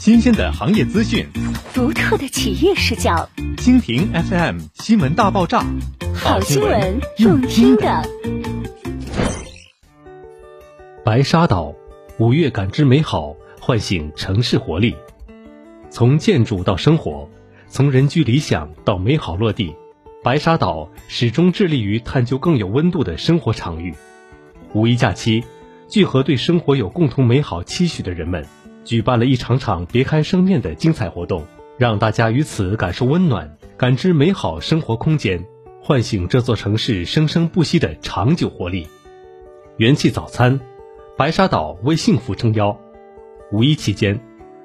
新鲜的行业资讯，独特的企业视角。蜻蜓 FM 新闻大爆炸，好新闻用听的。白沙岛，五月感知美好，唤醒城市活力。从建筑到生活，从人居理想到美好落地，白沙岛始终致力于探究更有温度的生活场域。五一假期，聚合对生活有共同美好期许的人们。举办了一场场别开生面的精彩活动，让大家于此感受温暖，感知美好生活空间，唤醒这座城市生生不息的长久活力。元气早餐，白沙岛为幸福撑腰。五一期间，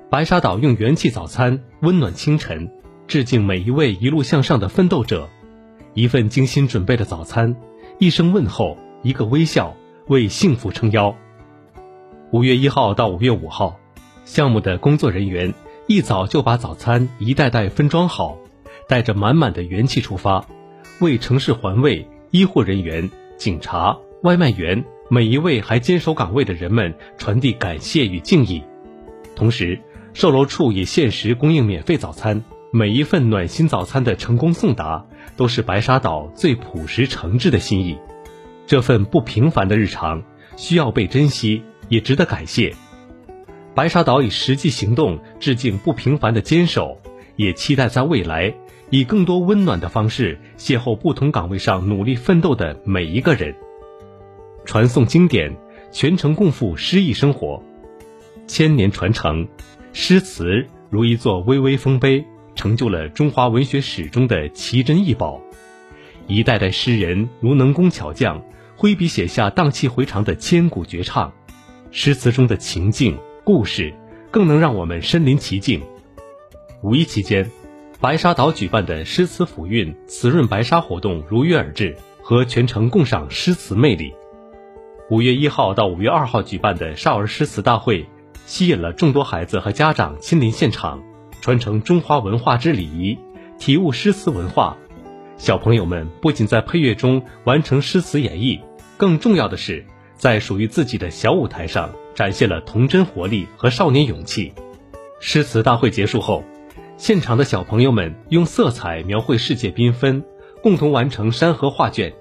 白沙岛用元气早餐温暖清晨，致敬每一位一路向上的奋斗者。一份精心准备的早餐，一声问候，一个微笑，为幸福撑腰。五月一号到五月五号。项目的工作人员一早就把早餐一袋袋分装好，带着满满的元气出发，为城市环卫、医护人员、警察、外卖员每一位还坚守岗位的人们传递感谢与敬意。同时，售楼处也限时供应免费早餐。每一份暖心早餐的成功送达，都是白沙岛最朴实诚挚的心意。这份不平凡的日常，需要被珍惜，也值得感谢。白沙岛以实际行动致敬不平凡的坚守，也期待在未来以更多温暖的方式邂逅不同岗位上努力奋斗的每一个人。传颂经典，全程共赴诗意生活，千年传承，诗词如一座巍巍丰碑，成就了中华文学史中的奇珍异宝。一代代诗人如能工巧匠，挥笔写下荡气回肠的千古绝唱，诗词中的情境。故事更能让我们身临其境。五一期间，白沙岛举办的诗词抚韵、词润白沙活动如约而至，和全程共赏诗词魅力。五月一号到五月二号举办的少儿诗词大会，吸引了众多孩子和家长亲临现场，传承中华文化之礼仪，体悟诗词文化。小朋友们不仅在配乐中完成诗词演绎，更重要的是，在属于自己的小舞台上。展现了童真活力和少年勇气。诗词大会结束后，现场的小朋友们用色彩描绘世界缤纷，共同完成山河画卷，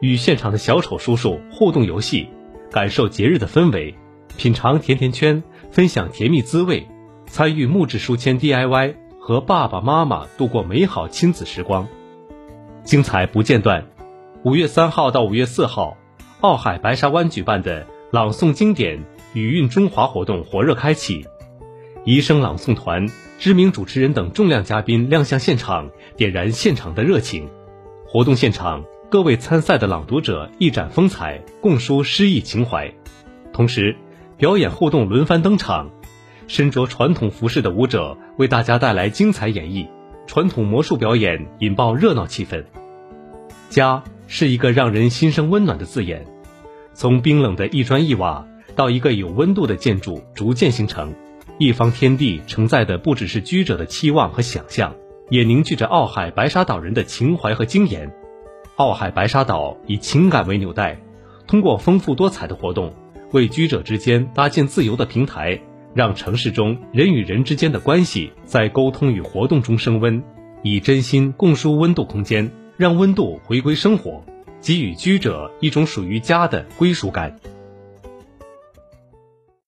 与现场的小丑叔叔互动游戏，感受节日的氛围，品尝甜甜圈，分享甜蜜滋味，参与木质书签 DIY，和爸爸妈妈度过美好亲子时光，精彩不间断。五月三号到五月四号，奥海白沙湾举办的朗诵经典。语韵中华活动火热开启，遗声朗诵团、知名主持人等重量嘉宾亮相现场，点燃现场的热情。活动现场，各位参赛的朗读者一展风采，共抒诗意情怀。同时，表演互动轮番登场，身着传统服饰的舞者为大家带来精彩演绎，传统魔术表演引爆热闹气氛。家是一个让人心生温暖的字眼，从冰冷的一砖一瓦。到一个有温度的建筑逐渐形成，一方天地承载的不只是居者的期望和想象，也凝聚着奥海白沙岛人的情怀和经验。奥海白沙岛以情感为纽带，通过丰富多彩的活动，为居者之间搭建自由的平台，让城市中人与人之间的关系在沟通与活动中升温，以真心共抒温度空间，让温度回归生活，给予居者一种属于家的归属感。